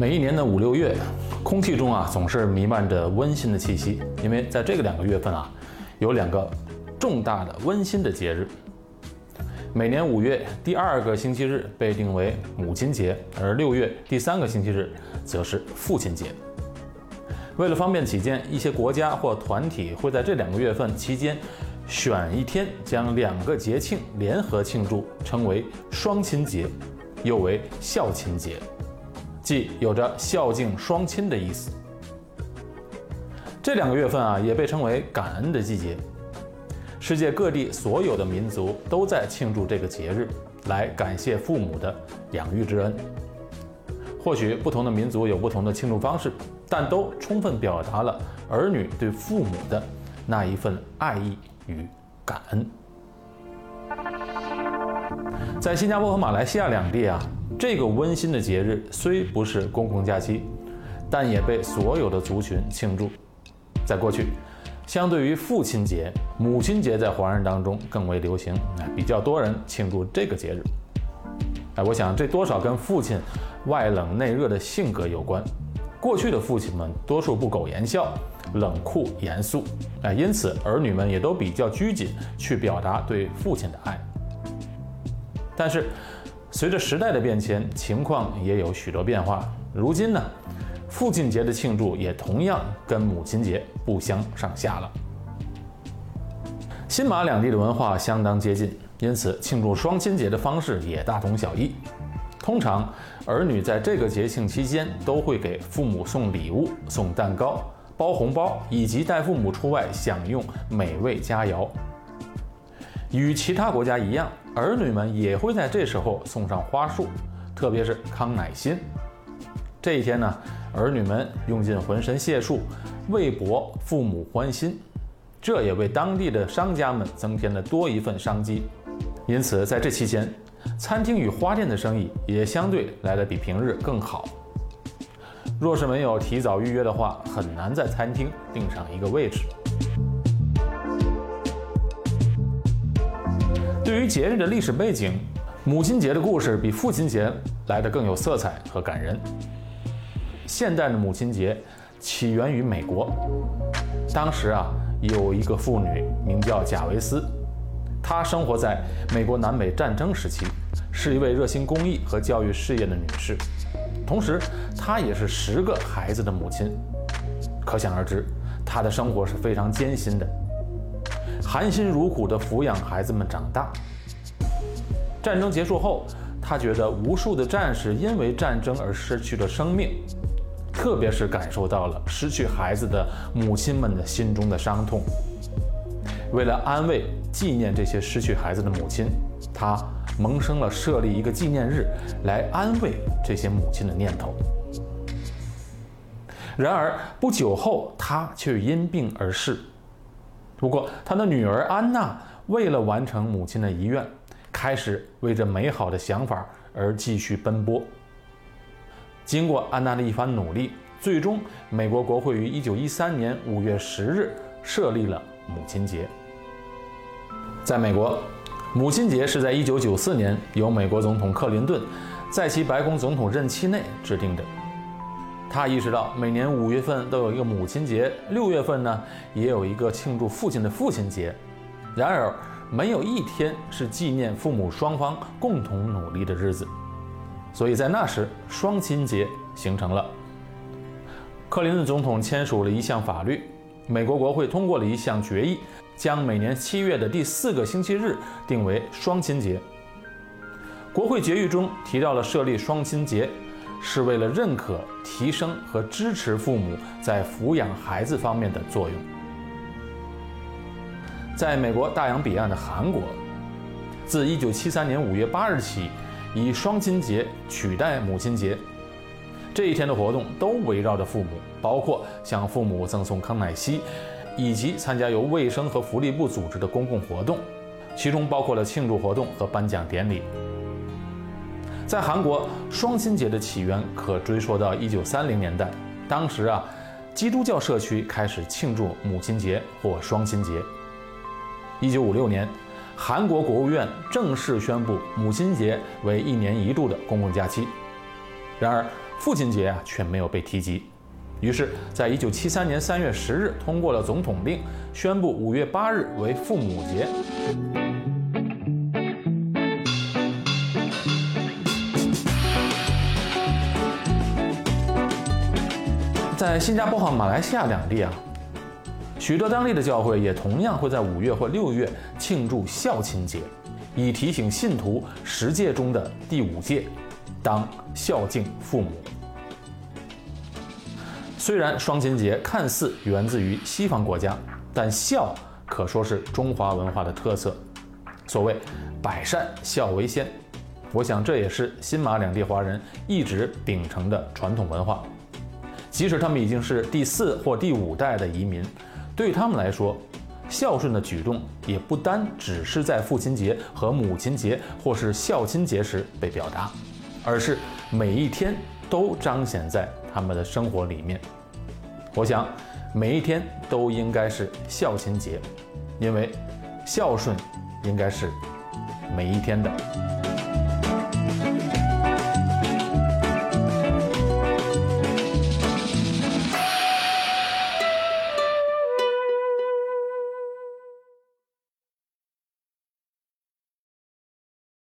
每一年的五六月，空气中啊总是弥漫着温馨的气息，因为在这个两个月份啊，有两个重大的温馨的节日。每年五月第二个星期日被定为母亲节，而六月第三个星期日则是父亲节。为了方便起见，一些国家或团体会在这两个月份期间选一天，将两个节庆联合庆祝，称为双亲节，又为孝亲节。即有着孝敬双亲的意思。这两个月份啊，也被称为感恩的季节。世界各地所有的民族都在庆祝这个节日，来感谢父母的养育之恩。或许不同的民族有不同的庆祝方式，但都充分表达了儿女对父母的那一份爱意与感恩。在新加坡和马来西亚两地啊。这个温馨的节日虽不是公共假期，但也被所有的族群庆祝。在过去，相对于父亲节，母亲节在华人当中更为流行，比较多人庆祝这个节日。哎，我想这多少跟父亲外冷内热的性格有关。过去的父亲们多数不苟言笑，冷酷严肃，哎，因此儿女们也都比较拘谨，去表达对父亲的爱。但是。随着时代的变迁，情况也有许多变化。如今呢，父亲节的庆祝也同样跟母亲节不相上下了。新马两地的文化相当接近，因此庆祝双亲节的方式也大同小异。通常，儿女在这个节庆期间都会给父母送礼物、送蛋糕、包红包，以及带父母出外享用美味佳肴。与其他国家一样，儿女们也会在这时候送上花束，特别是康乃馨。这一天呢，儿女们用尽浑身解数为博父母欢心，这也为当地的商家们增添了多一份商机。因此，在这期间，餐厅与花店的生意也相对来得比平日更好。若是没有提早预约的话，很难在餐厅订上一个位置。对于节日的历史背景，母亲节的故事比父亲节来得更有色彩和感人。现代的母亲节起源于美国，当时啊有一个妇女名叫贾维斯，她生活在美国南北战争时期，是一位热心公益和教育事业的女士，同时她也是十个孩子的母亲，可想而知，她的生活是非常艰辛的。含辛茹苦地抚养孩子们长大。战争结束后，他觉得无数的战士因为战争而失去了生命，特别是感受到了失去孩子的母亲们的心中的伤痛。为了安慰、纪念这些失去孩子的母亲，他萌生了设立一个纪念日来安慰这些母亲的念头。然而不久后，他却因病而逝。不过，他的女儿安娜为了完成母亲的遗愿，开始为这美好的想法而继续奔波。经过安娜的一番努力，最终美国国会于1913年5月10日设立了母亲节。在美国，母亲节是在1994年由美国总统克林顿在其白宫总统任期内制定的。他意识到，每年五月份都有一个母亲节，六月份呢也有一个庆祝父亲的父亲节。然而，没有一天是纪念父母双方共同努力的日子。所以在那时，双亲节形成了。克林顿总统签署了一项法律，美国国会通过了一项决议，将每年七月的第四个星期日定为双亲节。国会决议中提到了设立双亲节。是为了认可、提升和支持父母在抚养孩子方面的作用。在美国大洋彼岸的韩国，自1973年5月8日起，以双亲节取代母亲节。这一天的活动都围绕着父母，包括向父母赠送康乃馨，以及参加由卫生和福利部组织的公共活动，其中包括了庆祝活动和颁奖典礼。在韩国，双亲节的起源可追溯到一九三零年代。当时啊，基督教社区开始庆祝母亲节或双亲节。一九五六年，韩国国务院正式宣布母亲节为一年一度的公共假期。然而，父亲节啊却没有被提及。于是，在一九七三年三月十日通过了总统令，宣布五月八日为父母节。在新加坡和马来西亚两地啊，许多当地的教会也同样会在五月或六月庆祝孝亲节，以提醒信徒十诫中的第五诫，当孝敬父母。虽然双亲节看似源自于西方国家，但孝可说是中华文化的特色。所谓“百善孝为先”，我想这也是新马两地华人一直秉承的传统文化。即使他们已经是第四或第五代的移民，对他们来说，孝顺的举动也不单只是在父亲节和母亲节或是孝亲节时被表达，而是每一天都彰显在他们的生活里面。我想，每一天都应该是孝亲节，因为孝顺应该是每一天的。